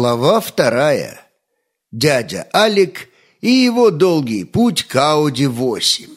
Глава вторая. Дядя Алик и его долгий путь к Ауди-8.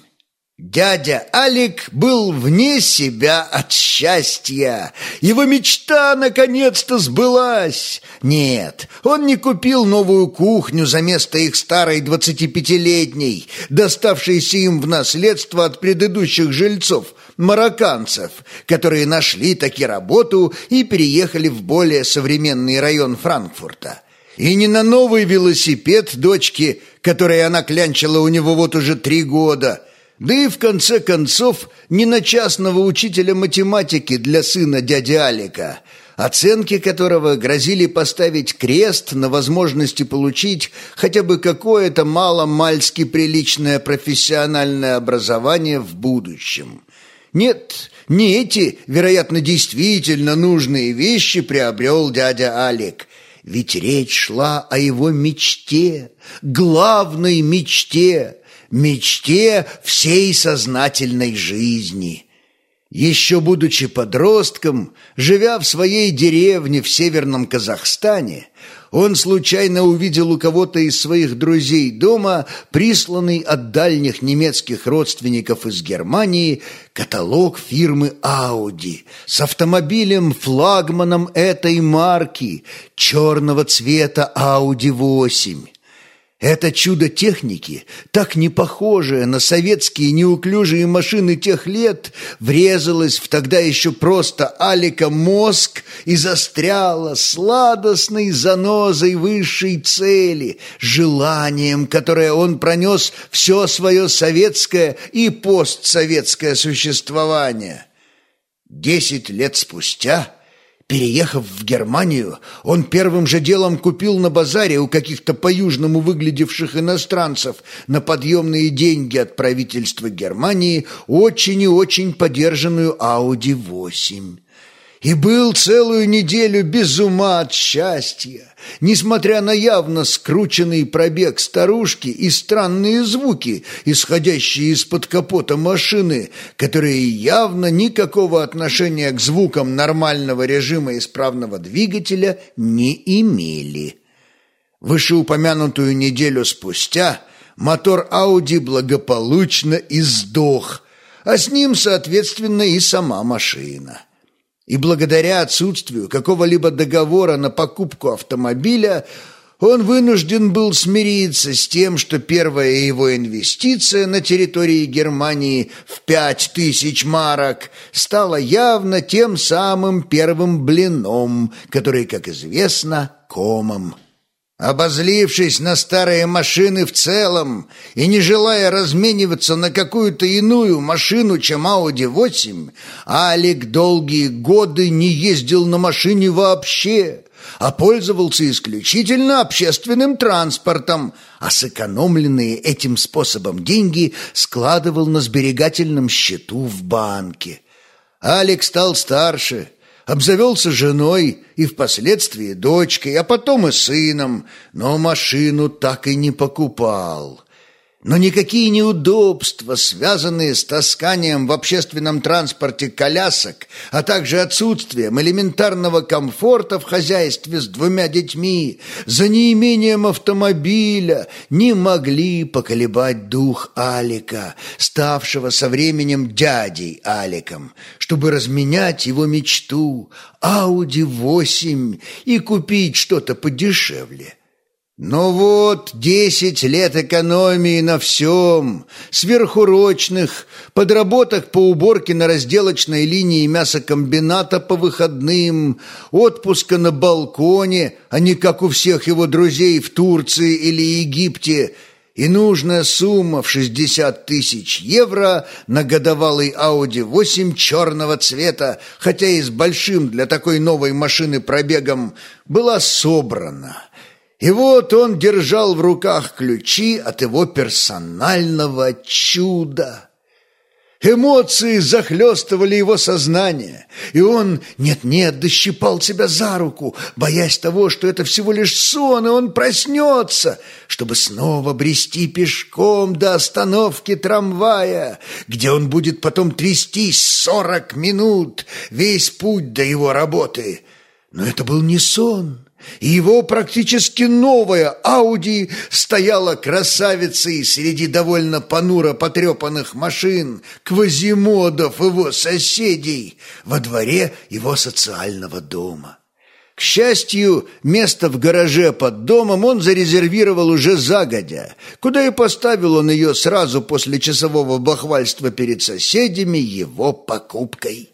Дядя Алик был вне себя от счастья. Его мечта наконец-то сбылась. Нет, он не купил новую кухню за место их старой двадцатипятилетней, доставшейся им в наследство от предыдущих жильцов, марокканцев, которые нашли таки работу и переехали в более современный район Франкфурта. И не на новый велосипед дочки, который она клянчила у него вот уже три года – да и в конце концов не на частного учителя математики для сына дяди Алика, оценки которого грозили поставить крест на возможности получить хотя бы какое-то мало-мальски приличное профессиональное образование в будущем. Нет, не эти, вероятно, действительно нужные вещи приобрел дядя Алик, ведь речь шла о его мечте, главной мечте – мечте всей сознательной жизни. Еще будучи подростком, живя в своей деревне в северном Казахстане, он случайно увидел у кого-то из своих друзей дома присланный от дальних немецких родственников из Германии каталог фирмы Audi с автомобилем-флагманом этой марки черного цвета Audi 8. Это чудо техники, так не похожее на советские неуклюжие машины тех лет, врезалось в тогда еще просто Алика мозг и застряло сладостной занозой высшей цели, желанием, которое он пронес все свое советское и постсоветское существование. Десять лет спустя – Переехав в Германию, он первым же делом купил на базаре у каких-то по-южному выглядевших иностранцев на подъемные деньги от правительства Германии очень и очень подержанную Audi 8 и был целую неделю без ума от счастья, несмотря на явно скрученный пробег старушки и странные звуки, исходящие из-под капота машины, которые явно никакого отношения к звукам нормального режима исправного двигателя не имели. Вышеупомянутую неделю спустя мотор Ауди благополучно издох, а с ним, соответственно, и сама машина. И благодаря отсутствию какого-либо договора на покупку автомобиля он вынужден был смириться с тем, что первая его инвестиция на территории Германии в пять тысяч марок стала явно тем самым первым блином, который, как известно, комом. Обозлившись на старые машины в целом и не желая размениваться на какую-то иную машину, чем Audi 8, Алик долгие годы не ездил на машине вообще, а пользовался исключительно общественным транспортом, а сэкономленные этим способом деньги складывал на сберегательном счету в банке. Алик стал старше – обзавелся женой и впоследствии дочкой, а потом и сыном, но машину так и не покупал. Но никакие неудобства, связанные с тасканием в общественном транспорте колясок, а также отсутствием элементарного комфорта в хозяйстве с двумя детьми, за неимением автомобиля, не могли поколебать дух Алика, ставшего со временем дядей Аликом, чтобы разменять его мечту Ауди 8 и купить что-то подешевле. Но вот десять лет экономии на всем, сверхурочных, подработок по уборке на разделочной линии мясокомбината по выходным, отпуска на балконе, а не как у всех его друзей в Турции или Египте, и нужная сумма в 60 тысяч евро на годовалый Audi 8 черного цвета, хотя и с большим для такой новой машины пробегом, была собрана – и вот он держал в руках ключи от его персонального чуда. Эмоции захлестывали его сознание, и он, нет-нет, дощипал себя за руку, боясь того, что это всего лишь сон, и он проснется, чтобы снова брести пешком до остановки трамвая, где он будет потом трястись сорок минут, весь путь до его работы. Но это был не сон, Его практически новая Ауди стояла красавицей среди довольно понуро потрепанных машин, квазимодов его соседей во дворе его социального дома. К счастью, место в гараже под домом он зарезервировал уже загодя, куда и поставил он ее сразу после часового бахвальства перед соседями его покупкой.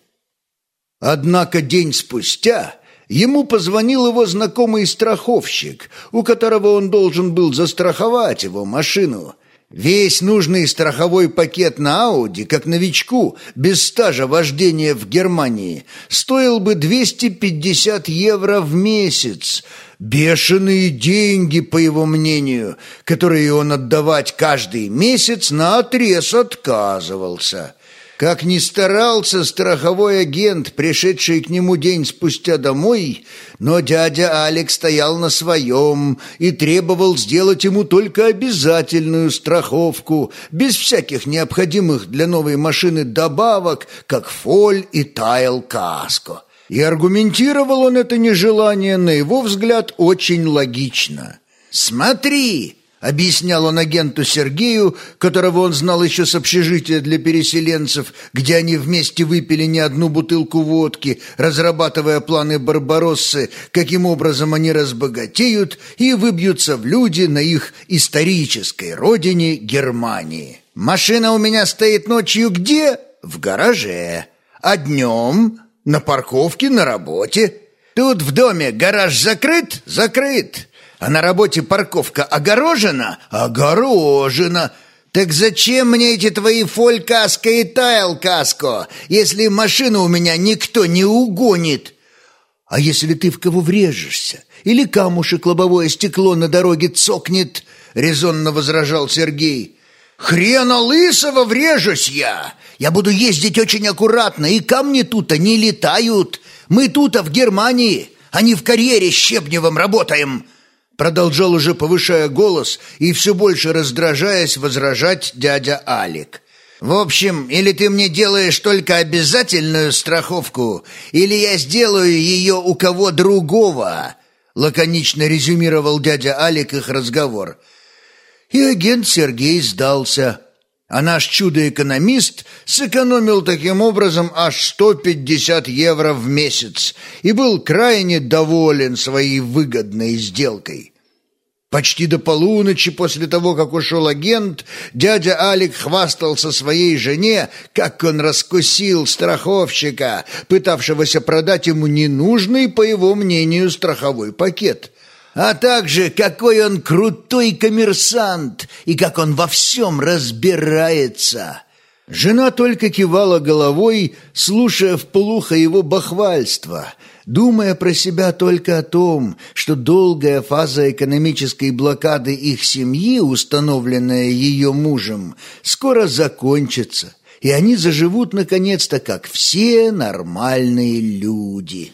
Однако день спустя ему позвонил его знакомый страховщик, у которого он должен был застраховать его машину. Весь нужный страховой пакет на Ауди, как новичку, без стажа вождения в Германии, стоил бы 250 евро в месяц. Бешеные деньги, по его мнению, которые он отдавать каждый месяц на отрез отказывался. Как ни старался страховой агент, пришедший к нему день спустя домой, но дядя Алекс стоял на своем и требовал сделать ему только обязательную страховку, без всяких необходимых для новой машины добавок, как фоль и тайл каско. И аргументировал он это нежелание, на его взгляд, очень логично. «Смотри!» Объяснял он агенту Сергею, которого он знал еще с общежития для переселенцев, где они вместе выпили не одну бутылку водки, разрабатывая планы Барбароссы, каким образом они разбогатеют и выбьются в люди на их исторической родине Германии. «Машина у меня стоит ночью где? В гараже. А днем? На парковке, на работе. Тут в доме гараж закрыт? Закрыт. А на работе парковка огорожена? Огорожена. Так зачем мне эти твои фоль-каско и тайл-каско, если машину у меня никто не угонит? А если ты в кого врежешься? Или камушек лобовое стекло на дороге цокнет? Резонно возражал Сергей. Хрена лысого врежусь я. Я буду ездить очень аккуратно, и камни тут-то не летают. Мы тут-то в Германии, а не в карьере Щебневым работаем продолжал уже повышая голос и все больше раздражаясь возражать дядя Алик. «В общем, или ты мне делаешь только обязательную страховку, или я сделаю ее у кого другого», лаконично резюмировал дядя Алик их разговор. И агент Сергей сдался. А наш чудо-экономист сэкономил таким образом аж 150 евро в месяц и был крайне доволен своей выгодной сделкой. Почти до полуночи после того, как ушел агент, дядя Алик хвастался своей жене, как он раскусил страховщика, пытавшегося продать ему ненужный, по его мнению, страховой пакет – а также какой он крутой коммерсант и как он во всем разбирается. Жена только кивала головой, слушая вполуха его бахвальства, думая про себя только о том, что долгая фаза экономической блокады их семьи, установленная ее мужем, скоро закончится, и они заживут наконец-то, как все нормальные люди».